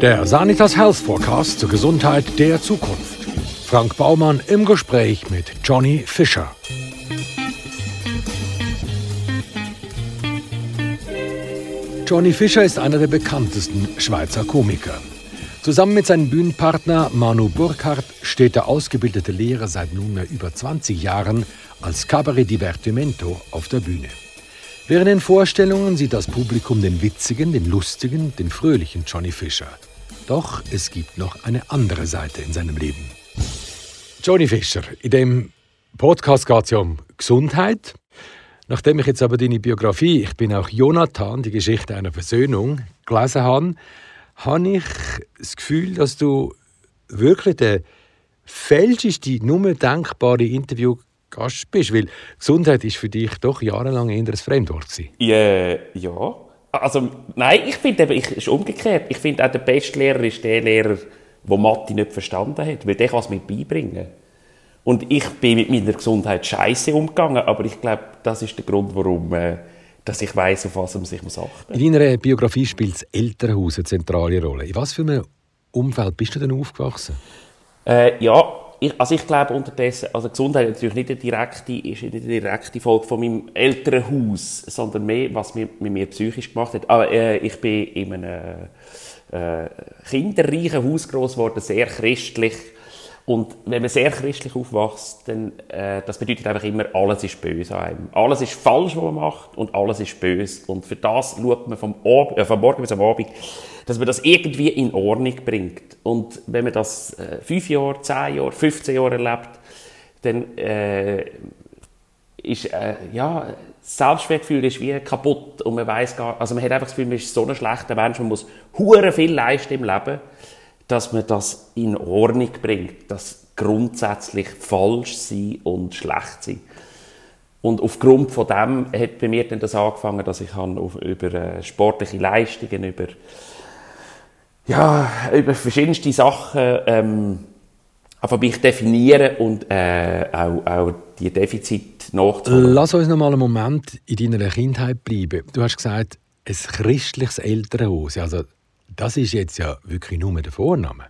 Der Sanitas Health Forecast zur Gesundheit der Zukunft. Frank Baumann im Gespräch mit Johnny Fischer. Johnny Fischer ist einer der bekanntesten Schweizer Komiker. Zusammen mit seinem Bühnenpartner Manu Burkhardt steht der ausgebildete Lehrer seit nunmehr über 20 Jahren als Cabaret Divertimento auf der Bühne. Während den Vorstellungen sieht das Publikum den witzigen, den lustigen, den fröhlichen Johnny Fischer. Doch es gibt noch eine andere Seite in seinem Leben. Johnny Fischer, in dem Podcast geht es ja um Gesundheit. Nachdem ich jetzt aber deine Biografie, ich bin auch Jonathan, die Geschichte einer Versöhnung, gelesen habe, habe ich das Gefühl, dass du wirklich der fälscheste, nur denkbare Interview Gast bist, weil Gesundheit ist für dich doch jahrelang eher ein Fremdwort gewesen. Ja, ja. Also, nein, ich finde eben, es ist umgekehrt. Ich finde auch der beste Lehrer ist der Lehrer, der Mathe nicht verstanden hat, weil der kann es mir beibringen. Und ich bin mit meiner Gesundheit scheiße umgegangen, aber ich glaube, das ist der Grund, warum äh, dass ich weiß, auf was man sich muss achten muss. In deiner Biografie spielt das Elternhaus eine zentrale Rolle. In was für einem Umfeld bist du denn aufgewachsen? Äh, ja, ich, also ich glaube unterdessen, also Gesundheit ist natürlich nicht eine direkte, ist nicht eine direkte Folge von meinem älteren Haus, sondern mehr, was mir, mit mir psychisch gemacht hat. Aber äh, ich bin in einem äh, kinderreichen Haus groß geworden, sehr christlich. Und wenn man sehr christlich aufwächst, dann äh, das bedeutet einfach immer, alles ist böse an einem. Alles ist falsch, was man macht, und alles ist böse. Und für das schaut man vom, Ab äh, vom Morgen bis am Abend dass man das irgendwie in Ordnung bringt. Und wenn man das äh, fünf Jahre, zehn Jahre, 15 Jahre erlebt, dann äh, ist, äh, ja, das Selbstwertgefühl ist wie kaputt und man weiß gar, also man hat einfach das Gefühl, man ist so ein schlechter Mensch, man muss hure viel leisten im Leben, dass man das in Ordnung bringt, dass grundsätzlich falsch sein und schlecht sein. Und aufgrund von dem hat bei mir dann das angefangen, dass ich auf, über äh, sportliche Leistungen, über ja, über verschiedenste Sachen ähm, einfach mich definieren und äh, auch, auch die Defizite nachzuholen. Lass uns noch mal einen Moment in deiner Kindheit bleiben. Du hast gesagt, ein christliches Elternhaus. Also, das ist jetzt ja wirklich nur der Vorname.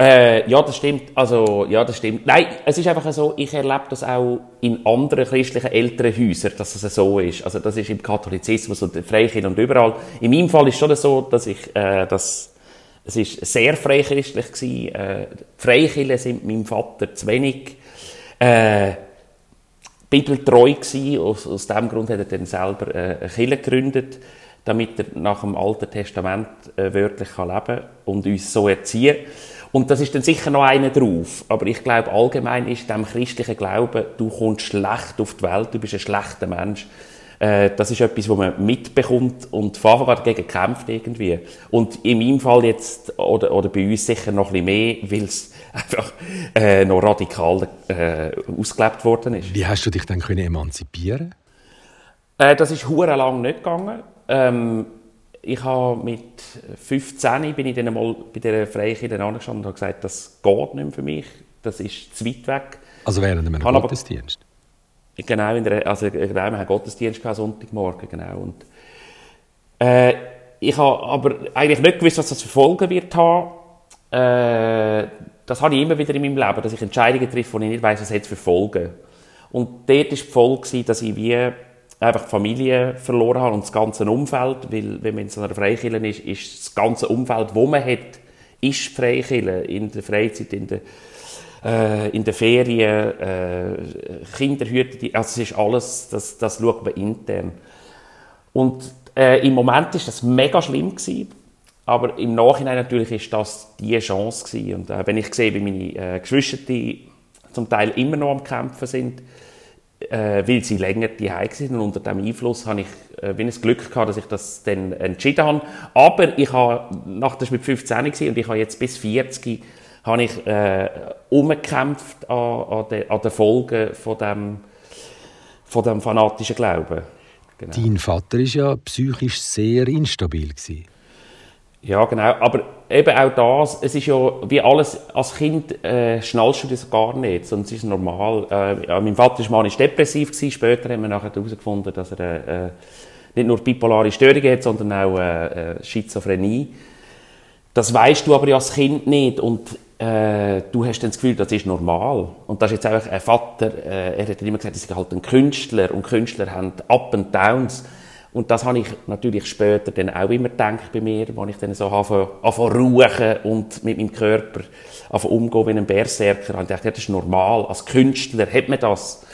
Äh, ja, das stimmt. Also, ja, das stimmt. Nein, es ist einfach so, ich erlebe das auch in anderen christlichen Elternhäusern, dass es so ist. Also, das ist im Katholizismus und Freikirche und überall. In meinem Fall ist es schon so, dass ich, äh, das es war sehr freichristlich. Gewesen. Äh, Freikirchen sind meinem Vater zu wenig. Äh, bibeltreu gewesen. Aus, aus diesem Grund hat er dann selber äh, eine Kirche gegründet, damit er nach dem Alten Testament äh, wörtlich kann leben kann und uns so erziehen und das ist dann sicher noch einer drauf. Aber ich glaube, allgemein ist dem christlichen Glauben, du kommst schlecht auf die Welt, du bist ein schlechter Mensch. Äh, das ist etwas, wo man mitbekommt und an dagegen kämpft irgendwie. Und in meinem Fall jetzt, oder, oder bei uns sicher noch ein bisschen mehr, weil es einfach äh, noch radikal äh, ausgelebt worden ist. Wie hast du dich dann können emanzipieren äh, Das ist lang nicht gegangen. Ähm, ich habe mit 15 bin ich dann mal bei der Freikirche angestanden und habe gesagt, das geht nicht mehr für mich, das ist zu weit weg. Also während einem Gottesdienst? Genau, in der, also genau, wir haben Gottesdienst gehabt, Sonntagmorgen, genau. Und, äh, ich habe aber eigentlich nicht gewusst, was das für Folgen wird haben. Äh, das habe ich immer wieder in meinem Leben, dass ich Entscheidungen treffe, wo ich nicht weiß, was es für Folgen. Und dort war die Folge, dass ich wie einfach die Familie verloren habe und das ganze Umfeld, weil wenn man in so einer Freikirche ist, ist das ganze Umfeld, wo man hat, ist Freikirche, in der Freizeit, in der äh, in den Ferien, äh, Kinderhüter, also es ist alles, das, das schaut man intern. Und äh, im Moment ist das mega schlimm gewesen, aber im Nachhinein natürlich ist das die Chance gewesen. Und äh, wenn ich sehe, wie meine äh, Geschwister die zum Teil immer noch am Kämpfen sind, äh, weil sie länger die sind und unter dem Einfluss habe ich äh, wie ein Glück gehabt, dass ich das dann entschieden habe. Aber ich habe, nach das mit 15 und ich habe jetzt bis 40 habe ich äh, umgekämpft an, an, de, an den Folgen von dem, von dem fanatischen Glauben. Genau. Dein Vater war ja psychisch sehr instabil. Gewesen. Ja, genau. Aber eben auch das, es ist ja wie alles, als Kind äh, schnallst du das gar nicht, sondern es ist normal. Äh, ja, mein Vater war manisch depressiv, gewesen. später haben wir nachher herausgefunden, dass er äh, nicht nur bipolare Störungen hat, sondern auch äh, äh Schizophrenie. das weißt du aber ja als Kind nicht und äh, du hast dann das Gefühl, das ist normal. Und das ist jetzt einfach ein Vater, äh, er hat immer gesagt, er ist halt ein Künstler und Künstler haben Up and Downs. Und das habe ich natürlich später dann auch immer gedacht bei mir, wenn ich dann so anfange, ruhen und mit meinem Körper umgehen wie ein Berserker. Und ich dachte, das ist normal. Als Künstler hat man das.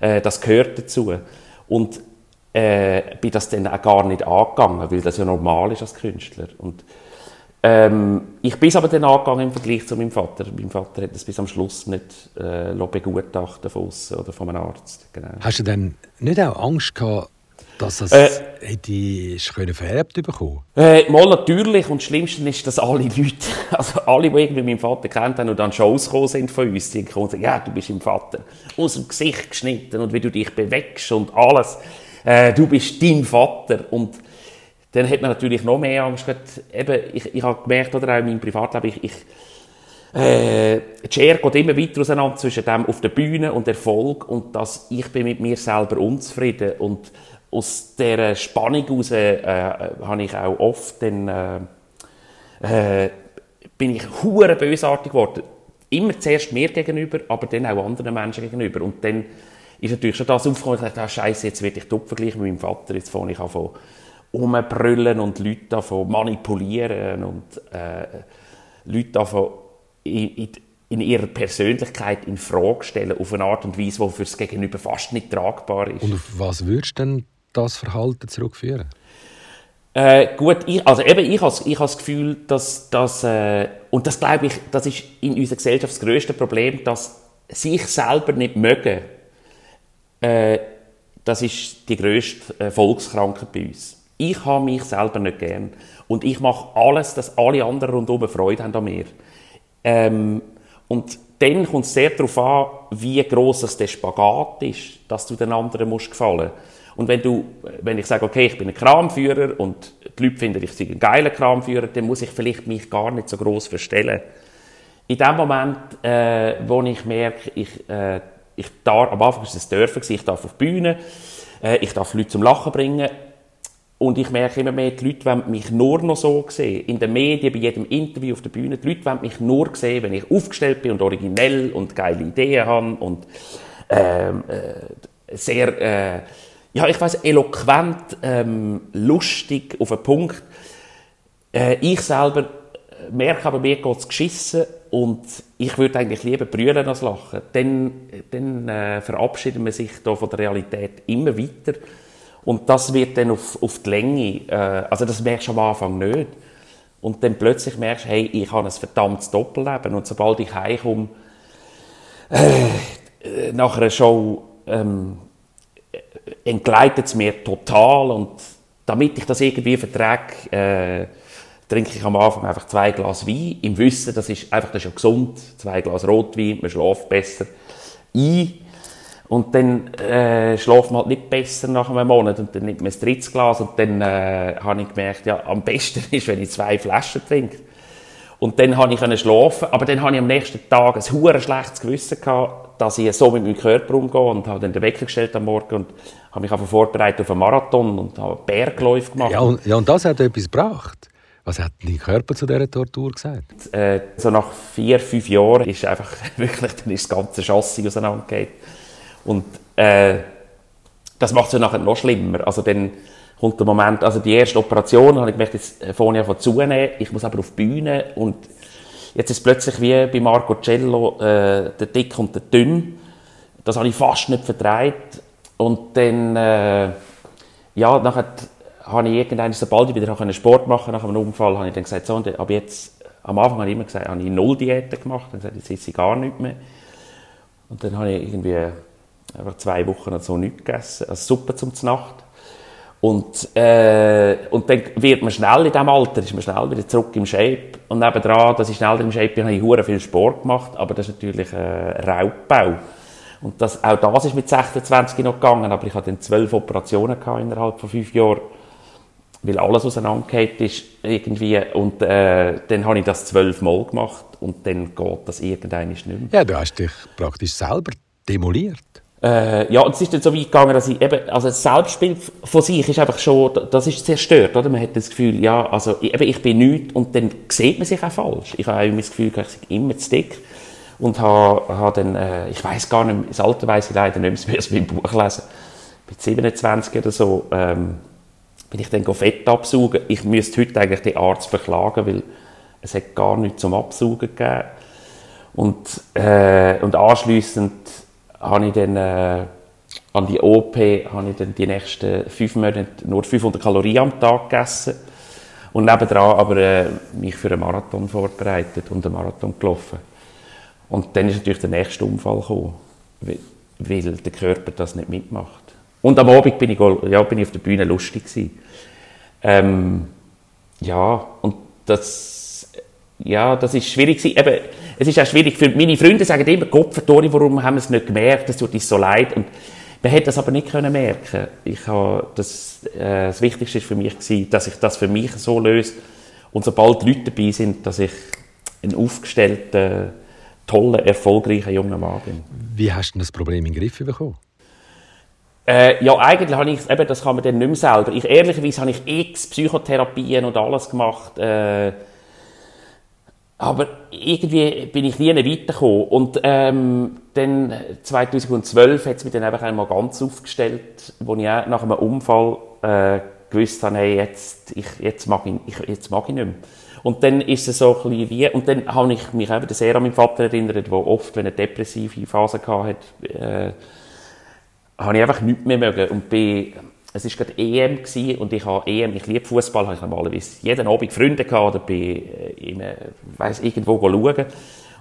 Äh, das gehört dazu. Und äh, bin das dann auch gar nicht angegangen, weil das ja normal ist als Künstler. Und ähm, ich bin es aber dann angegangen im Vergleich zu meinem Vater. Mein Vater hat das bis am Schluss nicht äh, begutachten von oder von einem Arzt. Genau. Hast du denn nicht auch Angst gehabt, dass das äh, hätte vererbt bekommen? Äh, mal natürlich. Und das Schlimmste ist, dass alle Leute, also alle, die irgendwie meinen Vater kennt haben und dann Shows gekommen sind von uns, die kommen und sagen, ja, du bist im Vater aus dem Gesicht geschnitten und wie du dich bewegst und alles. Äh, du bist dein Vater. Und dann hat man natürlich noch mehr Angst. Eben, ich, ich habe gemerkt, oder auch in meinem Privatleben, ich, ich äh, die Schere geht immer weiter auseinander zwischen dem auf der Bühne und Erfolg und dass ich bin mit mir selber unzufrieden und aus dieser Spannung heraus äh, habe ich auch oft dann, äh, äh, bin ich hure bösartig geworden. Immer zuerst mir gegenüber, aber dann auch anderen Menschen gegenüber. Und dann ist natürlich schon das aufgekommen, ich dachte, ah, Scheiße, jetzt werde ich top vergleichen mit meinem Vater, jetzt fange ich an von umbrüllen und Leute davon manipulieren und äh, Leute davon in, in, in, ihrer Persönlichkeit in Frage stellen auf eine Art und Weise, die für das Gegenüber fast nicht tragbar ist. Und auf was würdest du denn das Verhalten zurückführen? Äh, gut, ich, also eben, ich habe ich das Gefühl, dass, dass äh, und das glaube ich, das ist in unserer Gesellschaft das grösste Problem, dass sich selber nicht mögen, äh, das ist die grösste äh, Volkskrankheit bei uns. Ich habe mich selber nicht gern und ich mache alles, dass alle anderen rundherum Freude haben an mir. Ähm, und dann kommt es sehr darauf an, wie gross der Spagat ist, dass du den anderen musst gefallen. Und wenn du, wenn ich sage, okay, ich bin ein Kramführer und die Leute finden, ich sei ein geiler Kramführer, dann muss ich vielleicht mich gar nicht so groß verstellen. In dem Moment, äh, wo ich merke, ich, äh, ich darf, am Anfang ist es dürfen, ich darf auf die Bühne, äh, ich darf Leute zum Lachen bringen, und ich merke immer mehr, die Leute wollen mich nur noch so sehen. In den Medien, bei jedem Interview auf der Bühne. Die Leute wollen mich nur sehen, wenn ich aufgestellt bin und originell und geile Ideen habe und ähm, äh, sehr äh, ja, ich weiß, eloquent, ähm, lustig, auf einen Punkt. Äh, ich selber merke aber, mir geht es geschissen und ich würde eigentlich lieber brüllen als lachen. Dann, dann äh, verabschiedet man sich da von der Realität immer weiter und das wird dann auf, auf die Länge, äh, also das merkst du am Anfang nicht. Und dann plötzlich merkst du, hey, ich habe ein verdammtes Doppelleben. Und sobald ich heimkomme, äh, nach einer Show, ähm, entgleitet es mir total. Und damit ich das irgendwie vertrage, äh, trinke ich am Anfang einfach zwei Glas Wein, im Wissen, das ist einfach das ist ja gesund, zwei Glas Rotwein, man schläft besser. Ein und dann äh, schläft man halt nicht besser nach einem Monat und dann nimmt man ein drittes Glas und dann äh, habe ich gemerkt, ja, am besten ist, wenn ich zwei Flaschen trinke. Und dann habe ich schlafen, aber dann habe ich am nächsten Tag ein hure schlechtes Gewissen gehabt, dass ich so mit meinem Körper umgehe und habe dann den Wecker gestellt am Morgen und habe mich einfach vorbereitet auf einen Marathon und habe Bergläufe gemacht. Ja und, ja, und das hat etwas gebracht. Was hat dein Körper zu dieser Tortur gesagt? Äh, so nach vier, fünf Jahren ist einfach wirklich dann ist das ganze Chassis auseinandergegangen. Und äh, das macht es ja nachher noch schlimmer. Also dann kommt der Moment, also die erste Operation, habe ich gemerkt, jetzt vorne einfach zunehmen, ich muss aber auf die Bühne und jetzt ist es plötzlich wie bei Marco Cello äh, der Dick und der Dünn. Das habe ich fast nicht vertreibt und dann, äh, ja, nachher habe ich irgendwann, sobald ich wieder Sport machen nach einem Unfall, habe ich dann gesagt, so, und ab jetzt, am Anfang habe ich immer gesagt, habe ich null Diäten gemacht, dann gesagt, jetzt esse ich gar nichts mehr. Und dann habe ich irgendwie einfach zwei Wochen so nichts gegessen, also Suppe zum Nacht. Und, äh, und dann wird man schnell in diesem Alter, ist man schnell wieder zurück im Shape. Und nebenan, dass ich schneller im Shape bin, habe ich viel Sport gemacht, aber das ist natürlich äh, Raubbau. Und das, auch das ist mit 26 noch gegangen, aber ich hatte dann zwölf Operationen gehabt innerhalb von fünf Jahren, weil alles auseinandergeht ist irgendwie. Und äh, dann habe ich das zwölfmal gemacht und dann geht das irgendwann nicht mehr. Ja, du hast dich praktisch selber demoliert. Äh, ja, und es ist dann so weit gegangen, dass ich eben, also das Selbstbild von sich ist einfach schon, das ist zerstört, oder? Man hat das Gefühl, ja, also eben, ich bin nichts und dann sieht man sich auch falsch. Ich habe immer das Gefühl, ich bin immer zu dick und habe, habe dann, äh, ich weiß gar nicht, das Alter weiss ich leider nicht mehr, wie im Buch lesen. Mit 27 oder so, ähm, bin ich dann Fett absaugen. Ich müsste heute eigentlich den Arzt verklagen, weil es hat gar nichts zum Absaugen gegeben. Und, äh, und anschliessend habe ich dann äh, an die OP habe ich dann die nächsten fünf Monate nur 500 Kalorien am Tag gegessen und nebendran aber äh, mich für einen Marathon vorbereitet und einen Marathon gelaufen. Und dann ist natürlich der nächste Unfall gekommen, weil, der Körper das nicht mitmacht. Und am Abend bin ich, ja, bin ich auf der Bühne lustig. Ähm, ja, und das, ja, das ist schwierig gewesen. Eben, es ist auch schwierig für meine Freunde sagen immer, Gott, Tori, warum haben wir es nicht gemerkt? Das tut uns so leid. Und man hätte das aber nicht können merken. Ich habe das, äh, das Wichtigste ist für mich gewesen, dass ich das für mich so löse. Und sobald Leute dabei sind, dass ich ein aufgestellter, toller, erfolgreicher junger Mann bin. Wie hast du das Problem in den Griff bekommen? Äh, ja, eigentlich habe ich, eben, das kann man dann nicht mehr selber. Ich, ehrlicherweise habe ich x Psychotherapien und alles gemacht. Äh, aber irgendwie bin ich nie weitergekommen. Und ähm, dann 2012 hat es mich dann einfach einmal ganz aufgestellt, wo ich auch nach einem Unfall äh, gewusst habe, hey, jetzt, ich, jetzt, mag ich, ich, jetzt mag ich nicht mehr. Und dann ist es so ein bisschen wie, und dann habe ich mich eben sehr an meinen Vater erinnert, der oft, wenn er depressive Phase hatte, äh, habe ich einfach nichts mehr mögen und bin es war gerade EM gewesen, und ich habe EM, ich liebe Fußball, habe ich normalerweise jeden Abend Freunde gehabt oder bin äh, in, weiss, irgendwo schauen.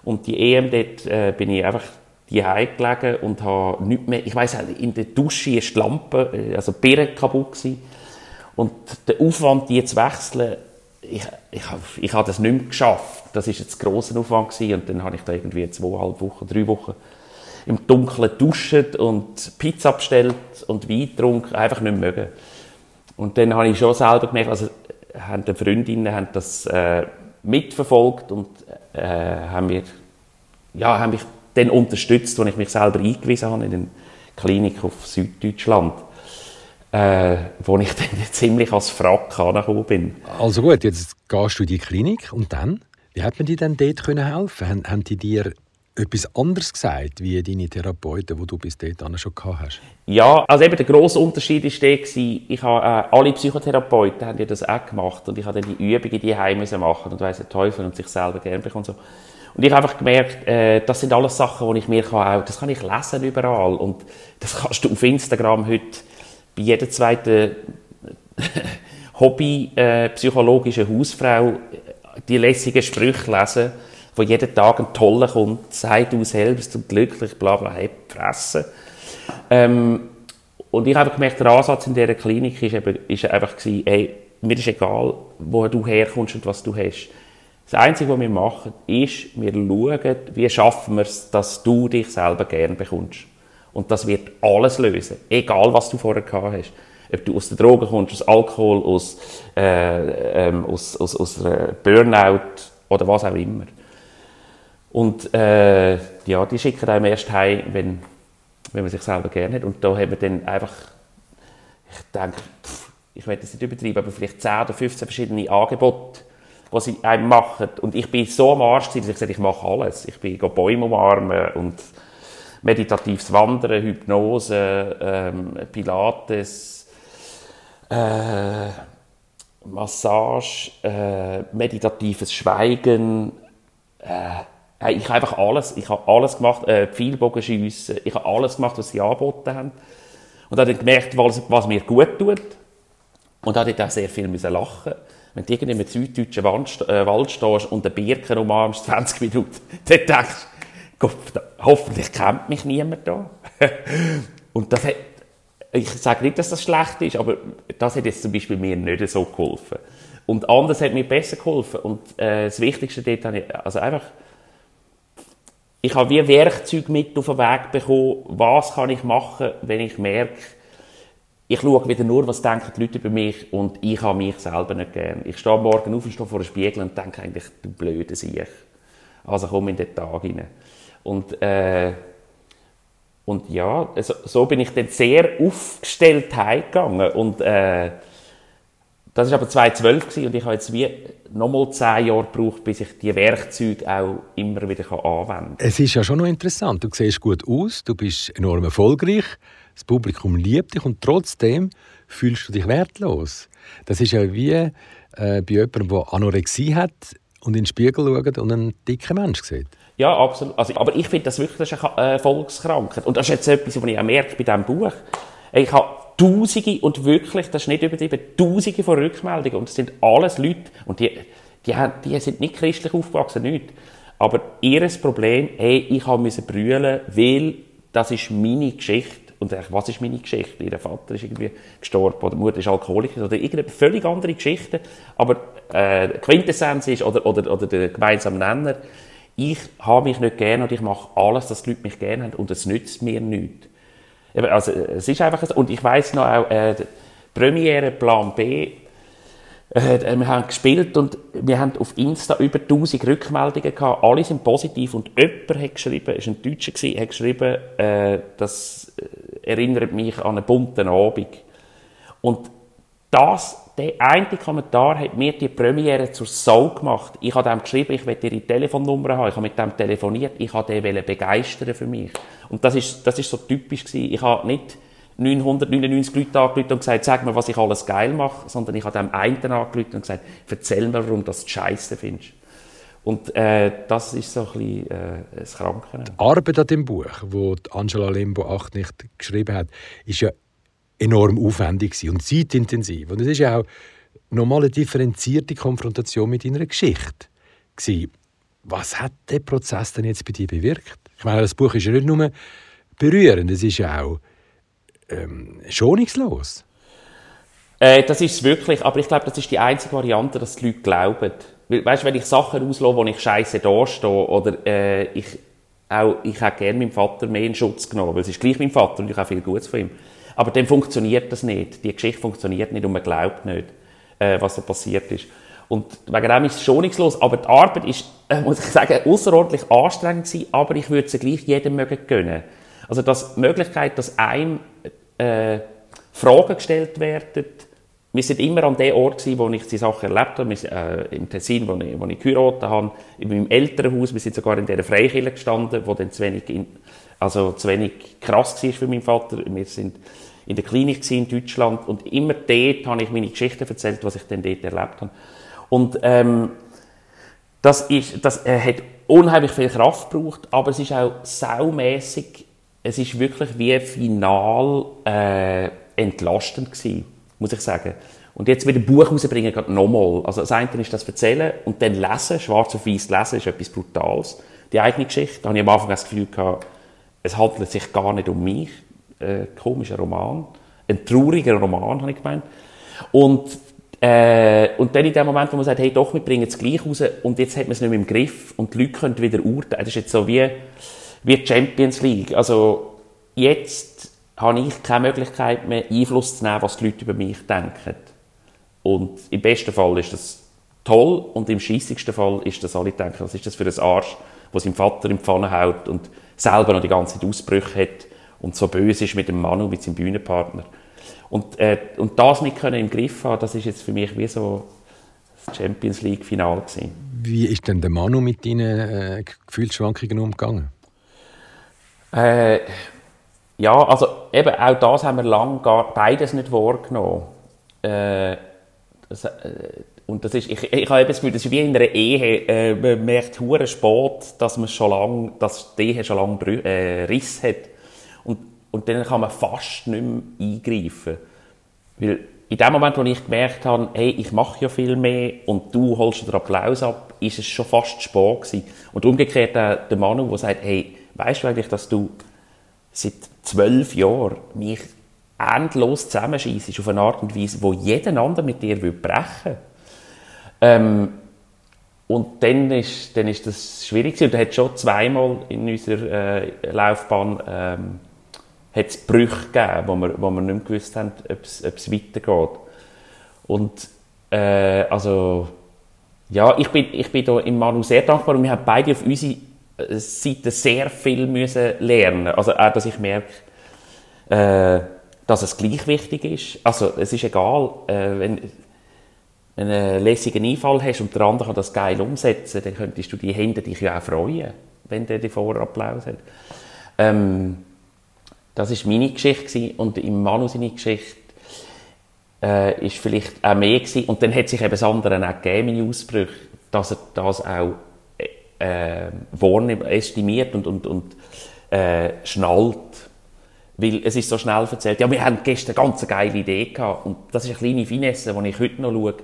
Und die EM, dort äh, bin ich einfach die gelegen und habe nichts mehr, ich weiss in der Dusche ist die Lampe, äh, also die Birne kaputt gewesen. Und der Aufwand, die zu wechseln, ich, ich, ich habe das nicht mehr geschafft. Das war jetzt ein grosser Aufwand gewesen. und dann habe ich da irgendwie zweieinhalb Wochen, drei Wochen im Dunkeln duschen und Pizza bestellt und Wein getrunken, einfach nicht mögen. Und dann habe ich schon selber gemerkt, also haben die Freundinnen haben das äh, mitverfolgt und äh, haben, mir, ja, haben mich dann unterstützt, als ich mich selber eingewiesen habe in eine Klinik auf Süddeutschland. Äh, wo ich dann ziemlich als Frack angekommen bin. Also gut, jetzt gehst du in die Klinik und dann? Wie hat man dir denn dort helfen können? Haben die dir etwas anderes gesagt, wie deine Therapeuten, die du bis dahin schon gehabt hast? Ja, also eben der grosse Unterschied war der, ich habe, äh, alle Psychotherapeuten haben ja das auch gemacht und ich habe dann die Übungen die Heim machen und weiss der Teufel und sich selber gern und so. Und ich habe einfach gemerkt, äh, das sind alles Sachen, die ich mir kann auch, das kann ich lesen überall und das kannst du auf Instagram heute bei jeder zweiten Hobby äh, psychologische Hausfrau äh, die lässigen Sprüche lesen wo jeden Tag ein Toller kommt, sei du selbst und glücklich, bla bla, hey, fressen. Ähm, und ich habe gemerkt, der Ansatz in dieser Klinik ist, eben, ist einfach gewesen, hey, mir ist egal, wo du herkommst und was du hast. Das Einzige, was wir machen, ist, wir schauen, wie schaffen wir es, dass du dich selber gern bekommst. Und das wird alles lösen. Egal, was du vorher gehabt hast. Ob du aus der Drogen kommst, aus Alkohol, aus, äh, ähm, aus, aus, aus Burnout oder was auch immer. Und äh, ja, die schicken einem erst heim, wenn, wenn man sich selber gerne hat. Und da haben wir dann einfach, ich denke, ich werde das nicht übertreiben, aber vielleicht 10 oder 15 verschiedene Angebote, die sie einem machen. Und ich bin so am Arsch, dass ich gesagt ich mache alles. Ich bin Bäume umarmen und meditatives Wandern, Hypnose, ähm, Pilates, äh, Massage, äh, meditatives Schweigen, äh, Hey, ich habe einfach alles, ich habe alles gemacht, äh, Pfeilbogenschiessen, ich habe alles gemacht, was sie angeboten haben. Und habe dann gemerkt, was, was mir gut tut. Und habe dort auch sehr viel müssen lachen. Wenn du irgendwie im süddeutschen Wald, äh, Wald stehst und den Birken umarmst, 20 Minuten, dann denkst du, hoffentlich kennt mich niemand da. und das hat, ich sage nicht, dass das schlecht ist, aber das hat jetzt zum Beispiel mir nicht so geholfen. Und anders hat mir besser geholfen. Und äh, das Wichtigste dort habe ich, also einfach, ich habe wie Werkzeug mit auf den Weg bekommen, was kann ich machen, wenn ich merke, ich schaue wieder nur, was denken die Leute über mich und ich habe mich selber nicht gern. Ich stehe morgen auf und stehe vor dem Spiegel und denke eigentlich, du blöde Sieg. Also komm in den Tag rein. Und äh, Und ja, so, so bin ich dann sehr aufgestellt heimgegangen und äh, das war aber 2012 und ich habe jetzt wie nochmal zehn Jahre gebraucht, bis ich die Werkzeuge auch immer wieder anwenden kann. Es ist ja schon noch interessant. Du siehst gut aus, du bist enorm erfolgreich, das Publikum liebt dich und trotzdem fühlst du dich wertlos. Das ist ja wie äh, bei jemandem, der Anorexie hat und in den Spiegel schaut und einen dicken Mensch sieht. Ja, absolut. Also, aber ich finde das wirklich eine Volkskrankheit. Und das ist jetzt etwas, was ich auch merke bei diesem Buch. Ich habe Tausende und wirklich, das ist nicht übertrieben, Tausende von Rückmeldungen. Und es sind alles Leute, und die, die, die sind nicht christlich aufgewachsen, nicht. Aber ihr Problem, hey, ich musste brüllen, weil das ist meine Geschichte. Und ich, was ist meine Geschichte? Ihr Vater ist irgendwie gestorben oder die Mutter ist Alkoholiker oder irgendeine völlig andere Geschichte. Aber äh, Quintessenz ist, oder, oder, oder der gemeinsame Nenner, ich habe mich nicht gern und ich mache alles, dass die Leute mich gerne haben und es nützt mir nichts. Also, es ist einfach so. Und ich weiss noch auch, äh, Premiere Plan B, äh, wir haben gespielt und wir haben auf Insta über 1000 Rückmeldungen gehabt. Alle sind positiv und jemand hat geschrieben, ist ein Deutscher gewesen, hat geschrieben, äh, das äh, erinnert mich an einen bunten Abend. Und das der eine Kommentar hat mir die Premiere zur Sau gemacht. Ich habe dem geschrieben, ich will ihre Telefonnummer haben. Ich habe mit dem telefoniert. Ich habe den begeistern für mich. Und das ist, das ist so typisch gewesen. Ich habe nicht 999 Leute angerufen und gesagt, sag mir, was ich alles geil mache, sondern ich habe dem einen angerufen und gesagt, erzähl mir, warum du das scheiße findest. Und äh, das ist so ein bisschen äh, das Kranke. Die Arbeit an dem Buch, das Angela Limbo acht nicht geschrieben hat, ist ja enorm aufwendig und zeitintensiv. Und es ist auch normale differenzierte Konfrontation mit deiner Geschichte. Was hat der Prozess denn jetzt bei dir bewirkt? Ich meine, das Buch ist ja nicht nur berührend, es ist auch ähm, schonungslos. Äh, das ist es wirklich, aber ich glaube, das ist die einzige Variante, dass die Leute glauben. Weißt du, wenn ich Sachen auslose, wo ich scheiße dastehe, oder äh, ich, auch, ich hätte gerne meinem Vater mehr in Schutz genommen, weil es ist gleich mein Vater und ich habe viel Gutes von ihm. Aber dann funktioniert das nicht. Die Geschichte funktioniert nicht und man glaubt nicht, äh, was da passiert ist. Und wegen dem ist es schonungslos. Aber die Arbeit ist, äh, muss ich sagen, außerordentlich anstrengend gewesen, aber ich würde sie gleich jedem mögen gönnen. Also, dass die Möglichkeit, dass einem äh, Fragen gestellt werden, wir sind immer an dem Ort gewesen, wo ich die Sachen erlebt habe. Wir äh, im Tessin, wo ich, wo ich geheiratet habe, in meinem Elternhaus. Wir sind sogar in dieser Freikirche gestanden, wo dann zu wenig, in, also zu wenig krass war für meinen Vater. Wir sind in der Klinik in Deutschland und immer dort habe ich meine Geschichten erzählt, was ich dann dort erlebt habe. Und ähm, das, ist, das äh, hat unheimlich viel Kraft gebraucht, aber es ist auch saumässig, es ist wirklich wie final äh, entlastend gewesen, muss ich sagen. Und jetzt wieder ein Buch rausbringen, gerade nochmal. Also das eine ist das Erzählen und dann lesen, schwarz auf weiß lesen, ist etwas Brutales. Die eigene Geschichte, da habe ich am Anfang das Gefühl gehabt, es handelt sich gar nicht um mich äh, komischer Roman. Ein trauriger Roman, habe ich gemeint. Und, äh, und dann in dem Moment, wo man sagt, hey, doch, wir bringen es gleich raus und jetzt hat man es nicht mehr im Griff und die Leute können wieder urteilen. Das ist jetzt so wie, wie Champions League. Also, jetzt habe ich keine Möglichkeit mehr, Einfluss zu nehmen, was die Leute über mich denken. Und im besten Fall ist das toll und im scheissigsten Fall ist das alle denken, was ist das für ein Arsch, der seinem Vater im Pfanne haut und selber noch die ganze Zeit Ausbrüche hat und so böse ist mit dem Manu, mit seinem Bühnenpartner. Und, äh, und das nicht können im Griff haben, das ist jetzt für mich wie so das Champions League Final gewesen. Wie ist denn der Manu mit deinen äh, Gefühlsschwankungen umgegangen? Äh, ja, also eben auch das haben wir lange gar, beides nicht wahrgenommen. Äh, das, äh, und das ist, ich, ich habe eben das Gefühl, das ist wie in einer Ehe, äh, man merkt hure spät, dass man schon lang, dass die Ehe schon lange äh, Riss hat. Und, und dann kann man fast nicht mehr eingreifen. Weil in dem Moment, wo ich gemerkt habe, hey, ich mache ja viel mehr und du holst den Applaus ab, ist es schon fast spät gewesen. Und umgekehrt der, der Manu, der sagt, hey, weißt du eigentlich, dass du seit zwölf Jahren mich endlos zusammenschießt auf eine Art und Weise, wo jeden anderen mit dir brechen würde. Ähm, und dann ist, dann ist das schwierig gewesen. Und hat schon zweimal in unserer äh, Laufbahn ähm, Brüche gegeben, wo wir, wo wir nicht mehr gewusst haben, ob es weitergeht. Und äh, also ja, ich bin, ich bin da im Manu sehr dankbar und wir haben beide auf unsere Seite sehr viel müssen lernen. Also auch, dass ich merke, äh, dass es gleich wichtig ist. Also es ist egal, äh, wenn, einen lässigen Einfall hast und der andere kann das geil umsetzen, dann könntest du die Hände dich ja auch freuen, wenn der die Vorapplaus hat. Ähm, das ist meine Geschichte und im Manu seine Geschichte äh, ist vielleicht auch mehr gewesen. und dann hat sich eben das andere auch gegeben, meine Ausbrüche, dass er das auch äh, wahrnimmt, estimiert und, und, und äh, schnallt. Weil es ist so schnell erzählt, ja, wir haben gestern eine ganz geile Idee gehabt. Und das ist eine kleine Finesse, die ich heute noch schaue.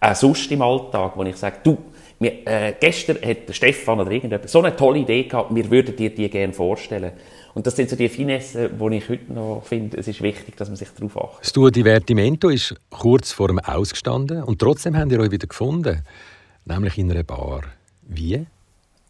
Auch sonst im Alltag, wo ich sage, du, wir, äh, gestern hat Stefan oder irgendjemand so eine tolle Idee gehabt, wir würden dir die gerne vorstellen. Und das sind so die Finessen, die ich heute noch finde, es ist wichtig, dass man sich darauf achtet. Das Duo Divertimento ist kurz vor dem Ausgestanden und trotzdem haben ihr euch wieder gefunden, nämlich in einer Bar. Wie?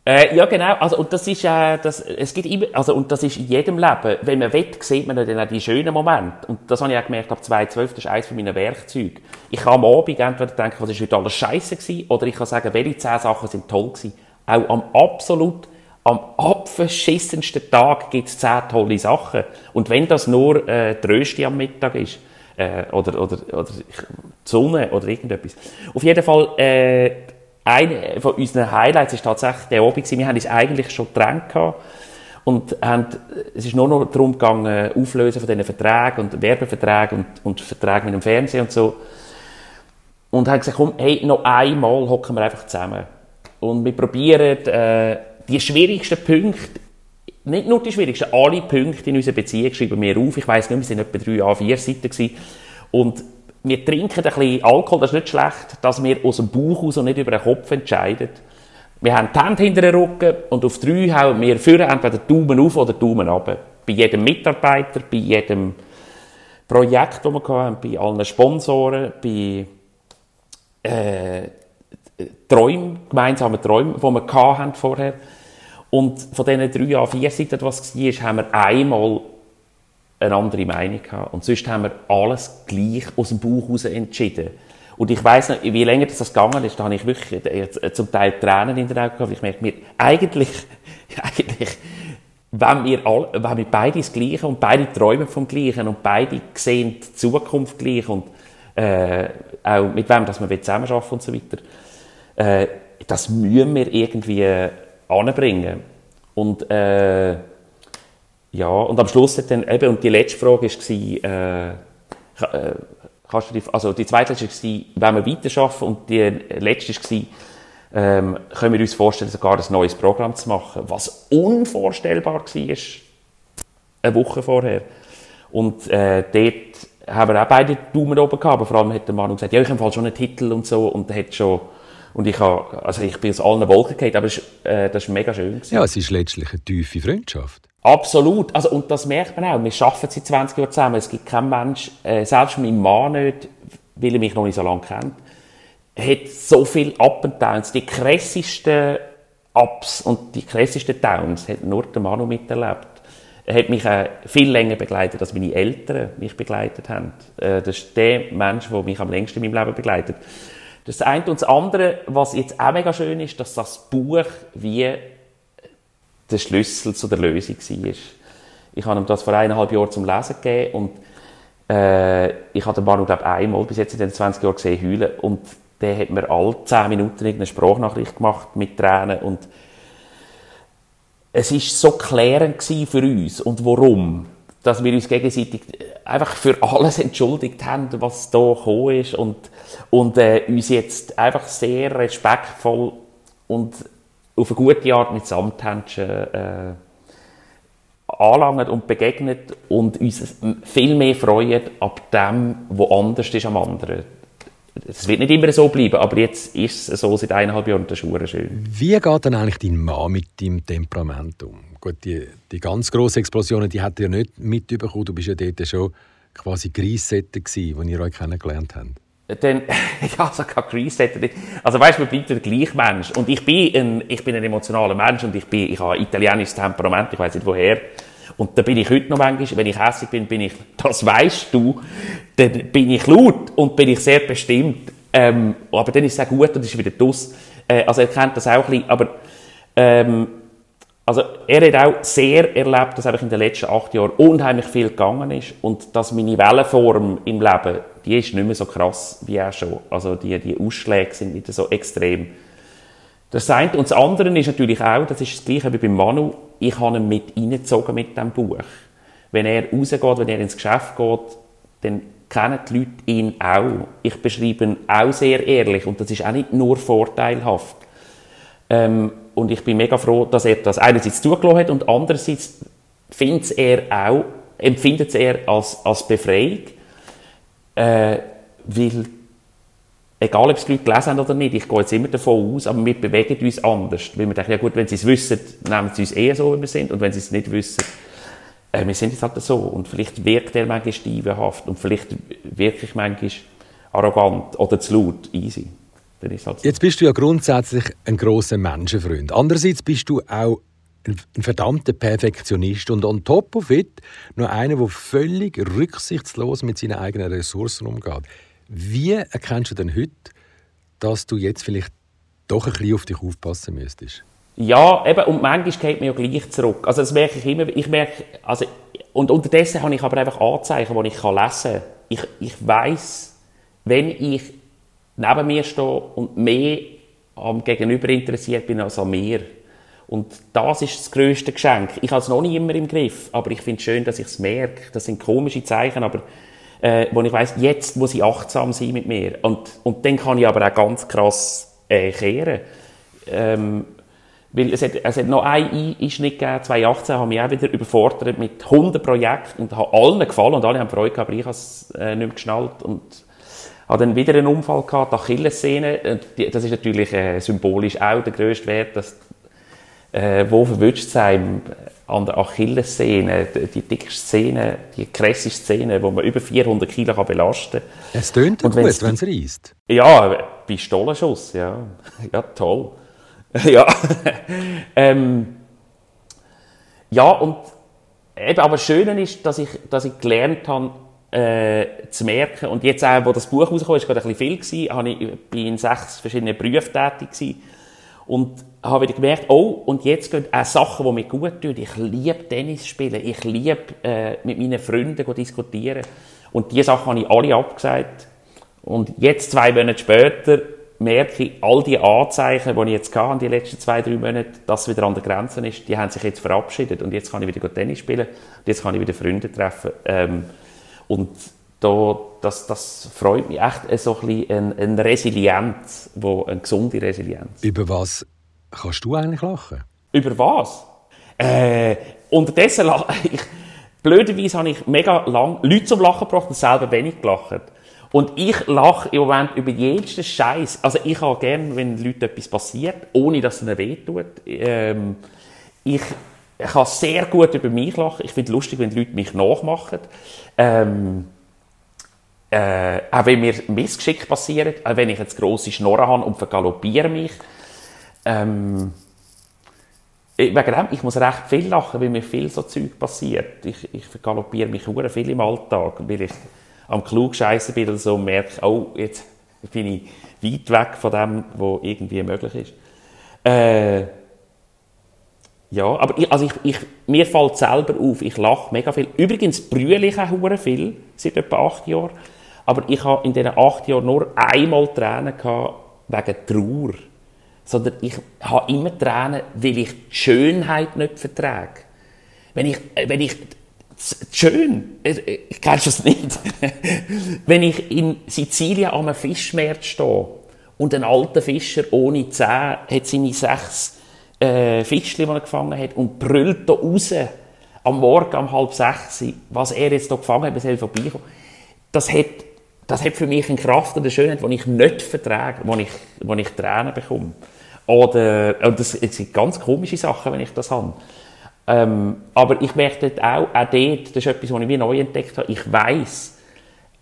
Äh, ja, genau. Also, und das ist, äh, das, es gibt immer, also, und das ist in jedem Leben. Wenn man will, sieht man dann auch die schönen Momente. Und das habe ich auch gemerkt, ab 2012, das ist eines meiner Werkzeuge. Ich kann am Abend entweder denken, was ist heute alles scheiße gewesen, oder ich kann sagen, welche zehn Sachen sind toll gewesen. Auch am absolut, am abverschissensten Tag gibt es zehn tolle Sachen. Und wenn das nur, äh, die Rösti am Mittag ist, äh, oder, oder, oder die Sonne, oder irgendetwas. Auf jeden Fall, äh, eine von unseren Highlights ist tatsächlich der Abend Wir haben uns eigentlich schon getrennt gehabt und haben, es ist nur noch darum gegangen, Auflösen von diesen Verträgen und Werbeverträgen und, und Verträge mit dem Fernsehen und so. Und haben gesagt, komm, hey, noch einmal hocken wir einfach zusammen. Und wir probieren, äh, die schwierigsten Punkte, nicht nur die schwierigsten, alle Punkte in unserer Beziehung schreiben wir auf. Ich weiss nicht, wir sind etwa drei A4 Seiten gewesen. Und wir trinken ein bisschen Alkohol, das ist nicht schlecht, dass wir aus dem Bauch aus und nicht über den Kopf entscheiden. Wir haben die Hände hinter den Rücken und auf drei hauen wir führen entweder Daumen auf oder Daumen ab. Bei jedem Mitarbeiter, bei jedem Projekt, das wir haben, bei allen Sponsoren, bei äh, Träumen, gemeinsamen Träumen, die wir hatten vorher. Und von diesen drei a vier Seiten, was war, haben wir einmal eine andere Meinung gehabt. Und sonst haben wir alles gleich aus dem Bauch heraus entschieden. Und ich weiss noch, wie länger das gegangen ist, da habe ich wirklich äh, zum Teil Tränen in den Augen gehabt. Ich merke mir, eigentlich, eigentlich, wenn wir, alle, wenn wir beide das Gleiche und beide träumen vom Gleichen und beide sehen die Zukunft gleich und äh, auch mit wem dass wir zusammenarbeiten und so weiter, äh, das müssen wir irgendwie anbringen. Und äh, ja, und am Schluss hat dann eben, und die letzte Frage war, äh, äh, kannst du die, also die zweite war, wenn wir weiterarbeiten und die letzte war, ähm, können wir uns vorstellen, sogar ein neues Programm zu machen, was unvorstellbar war, eine Woche vorher. Und äh, dort haben wir auch beide Daumen oben gehabt, aber vor allem hat der Mann gesagt, ja, ich habe schon einen Titel und so, und hat schon und ich, habe, also ich bin aus allen Wolken gefallen, aber es, äh, das ist mega schön. Gewesen. Ja, es ist letztlich eine tiefe Freundschaft. Absolut. Also, und das merkt man auch. Wir arbeiten seit 20 Jahren zusammen. Es gibt keinen Mensch, äh, selbst mein Mann nicht, weil er mich noch nicht so lange kennt, hat so viel Up and Downs. Die krassesten Ups und die krassesten Downs hat nur der Manu miterlebt. Er hat mich äh, viel länger begleitet, als meine Eltern mich begleitet haben. Äh, das ist der Mensch, der mich am längsten in meinem Leben begleitet. Das eine und das andere, was jetzt auch mega schön ist, dass das Buch wie der Schlüssel zu der Lösung war. Ich habe ihm das vor eineinhalb Jahren zum Lesen gegeben und äh, ich habe den Manu, glaube ich, einmal bis jetzt in den 20 Jahren gesehen heulen und der hat mir alle 10 Minuten eine Sprachnachricht gemacht mit Tränen und es ist so klärend für uns und warum dass wir uns gegenseitig einfach für alles entschuldigt haben, was da gekommen ist und, und äh, uns jetzt einfach sehr respektvoll und auf eine gute Art mit Samthändchen äh, anlangen und begegnet und uns viel mehr freuen ab dem, was anders ist am anderen. Es wird nicht immer so bleiben, aber jetzt ist es so seit eineinhalb Jahren das ist schön. Wie geht denn eigentlich dein Mann mit deinem Temperament um? Gut, die, die ganz grossen Explosionen, die hat er nicht mitbekommen. Du bist ja dort schon quasi Greissetter gewesen, als ihr euch kennengelernt habt. Dann, ja, so kein Greissetter. Also weißt du, man bleibt der gleiche Mensch. Und ich bin ein, ich bin ein emotionaler Mensch und ich bin, ich habe ein italienisches Temperament, ich weiß nicht woher. Und da bin ich heute noch manchmal, wenn ich hässlich bin, bin ich, das weißt du, dann bin ich laut und bin ich sehr bestimmt. Ähm, aber dann ist es auch gut und ist wieder dus. Äh, also er kennt das auch ein bisschen. Aber, ähm, also er hat auch sehr erlebt, dass einfach in den letzten acht Jahren unheimlich viel gegangen ist und dass meine Wellenform im Leben, die ist nicht mehr so krass wie er schon. Also die, die Ausschläge sind nicht so extrem. Das eine. Und das andere ist natürlich auch, das ist das Gleiche wie beim Manu, ich habe ihn mit reingezogen mit diesem Buch. Wenn er rausgeht, wenn er ins Geschäft geht, dann kennen die Leute ihn auch. Ich beschreibe ihn auch sehr ehrlich und das ist auch nicht nur vorteilhaft. Ähm, und ich bin mega froh, dass er das einerseits zugelassen hat und andererseits er auch, empfindet er als, als Befreiung, äh, weil egal ob es die Leute gelesen haben oder nicht, ich gehe jetzt immer davon aus, aber wir bewegen uns anders. Weil wir denken, ja gut, wenn sie es wissen, nehmen sie uns eher so, wie wir sind. Und wenn sie es nicht wissen, äh, wir sind jetzt halt so. Und vielleicht wirkt er manchmal steivenhaft und vielleicht wirklich manchmal arrogant oder zu laut, easy. Halt so. Jetzt bist du ja grundsätzlich ein großer Menschenfreund. Andererseits bist du auch ein verdammter Perfektionist und on top of it noch einer, der völlig rücksichtslos mit seinen eigenen Ressourcen umgeht. Wie erkennst du denn heute, dass du jetzt vielleicht doch ein bisschen auf dich aufpassen müsstest? Ja, eben, und manchmal geht mir ja gleich zurück. Also das merke ich immer, ich merke, also, und unterdessen habe ich aber einfach Anzeichen, die ich lesen kann. Ich, ich weiss, wenn ich neben mir stehe und mehr am Gegenüber interessiert bin als an mir. Und das ist das grösste Geschenk. Ich habe es noch nicht immer im Griff, aber ich finde es schön, dass ich es merke. Das sind komische Zeichen, aber äh, wo ich weiß, jetzt muss ich achtsam sein mit mir. Und, und dann kann ich aber auch ganz krass äh, kehren. Ähm, weil es hat, es hat noch einen Einschnitt gegeben, 2018 habe ich auch wieder überfordert mit 100 Projekten und habe allen gefallen und alle haben Freude gehabt, aber ich habe es äh, nicht mehr geschnallt und habe dann wieder einen Unfall gehabt, die Achillessehne. Das ist natürlich äh, symbolisch auch der grösste Wert, dass äh, wo verwünscht sein an der Achillessehne, die, dicke Szene, die krasse Szene, wo man über 400 Kilo kann belasten kann. Es tönt gut, wenn es reißt. Ja, Pistolenschuss, ja. Ja, toll. ja. ähm, ja, und eben, aber das Schöne ist, dass ich, dass ich gelernt habe, äh, zu merken. Und jetzt auch, wo das Buch rauskam, war gerade ein bisschen viel, gewesen, ich, bin in sechs verschiedenen Berufen tätig gewesen. Und habe wieder gemerkt, oh, und jetzt gehen auch Sachen, die mir gut tun. Ich liebe Tennis spielen, ich liebe äh, mit meinen Freunden diskutieren. Und diese Sachen habe ich alle abgesagt. Und jetzt, zwei Monate später, merke ich, all die Anzeichen, die ich jetzt hatte, die letzten zwei, drei Monate, dass es wieder an der Grenze ist, die haben sich jetzt verabschiedet. Und jetzt kann ich wieder Tennis spielen. Und jetzt kann ich wieder Freunde treffen. Ähm, und da, das, das freut mich echt so ein bisschen, eine, eine Resilienz, wo, eine gesunde Resilienz. Über was kannst du eigentlich lachen? Über was? Äh, unterdessen lache ich. Blöderweise habe ich mega lang Leute zum Lachen gebracht und selber wenig gelacht. Und ich lache im Moment über jeden Scheiß. Also ich habe gerne, wenn Leuten etwas passiert, ohne dass es ihnen wehtut. Ähm, ich, ich kann sehr gut über mich lachen. Ich finde es lustig, wenn die Leute mich nachmachen. Ähm, äh, auch wenn mir Missgeschick passiert, auch wenn ich jetzt grosse Schnorren habe und vergaloppiere mich. Ähm, wegen dem, ich muss recht viel lachen, weil mir viel so Zeug passiert. Ich, ich vergaloppiere mich sehr viel im Alltag, weil ich am Klugscheißen bin oder so und merke, oh, jetzt bin ich weit weg von dem, was irgendwie möglich ist. Äh, ja, aber ich, also ich, ich, mir fällt selber auf, ich lache mega viel. Übrigens brülle ich auch viel, seit etwa acht Jahren. Aber ich habe in diesen acht Jahren nur einmal Tränen gehabt wegen Trauer. Sondern ich habe immer Tränen, weil ich die Schönheit nicht vertrage. Wenn ich, wenn ich, schön, ich äh, kennst das nicht? wenn ich in Sizilien am Fischmeer stehe und ein alter Fischer ohne Zähne hat seine sechs äh, Fischchen, die er gefangen hat, und brüllt da raus, am Morgen um halb sechs, was er jetzt da gefangen hat, bis er vorbeikommt. Das hat das hat für mich eine Kraft und eine Schönheit, die ich nicht vertrage, wo ich, wo ich Tränen bekomme. Oder, und das, sind ganz komische Sachen, wenn ich das habe. Ähm, aber ich merke dort auch, auch dort, das ist etwas, was ich wie neu entdeckt habe, ich weiß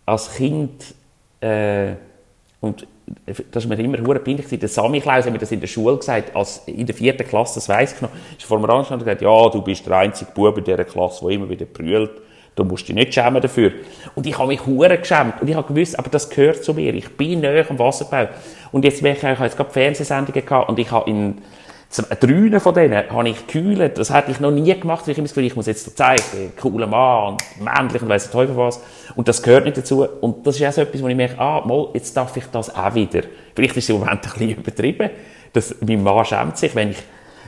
als Kind, äh, und das ist mir immer hure peinlich Der Sammy Klaus hat mir das in der Schule gesagt, als in der vierten Klasse, das weiss ich noch, ist vor mir angestanden und gesagt, ja, du bist der einzige Bub in dieser Klasse, der immer wieder brüllt. Du musst dich nicht schämen dafür. Und ich habe mich hure geschämt. Und ich habe gewusst, aber das gehört zu mir. Ich bin näher am Wasserbau. Und jetzt merke ich, ich habe jetzt gerade Fernsehsendungen gehabt und ich habe in drei von denen habe ich gekühlt. Das hätte ich noch nie gemacht, ich immer das Gefühl, ich muss jetzt zeigen, cooler Mann und männlich und weiss der Teufel was. Und das gehört nicht dazu. Und das ist auch so etwas, wo ich merke, ah, mal, jetzt darf ich das auch wieder. Vielleicht ist es im Moment ein bisschen übertrieben. Das, mein Mann schämt sich, wenn ich,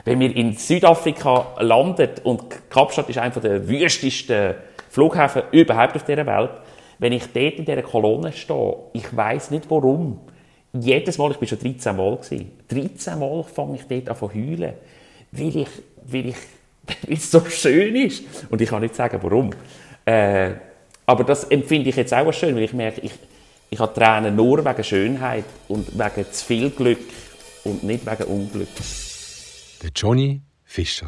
wenn wir in Südafrika landet und Kapstadt ist einer der wüstesten Flughäfen überhaupt auf dieser Welt, wenn ich dort in dieser Kolonne stehe, ich weiss nicht warum, jedes Mal, ich bin schon 13 Mal gewesen, 13 Mal fange ich dort an zu heulen, weil ich, weil ich, weil es so schön ist. Und ich kann nicht sagen, warum. Äh, aber das empfinde ich jetzt auch als schön, weil ich merke, ich, ich habe Tränen nur wegen Schönheit und wegen zu viel Glück und nicht wegen Unglück. Der Johnny Fischer.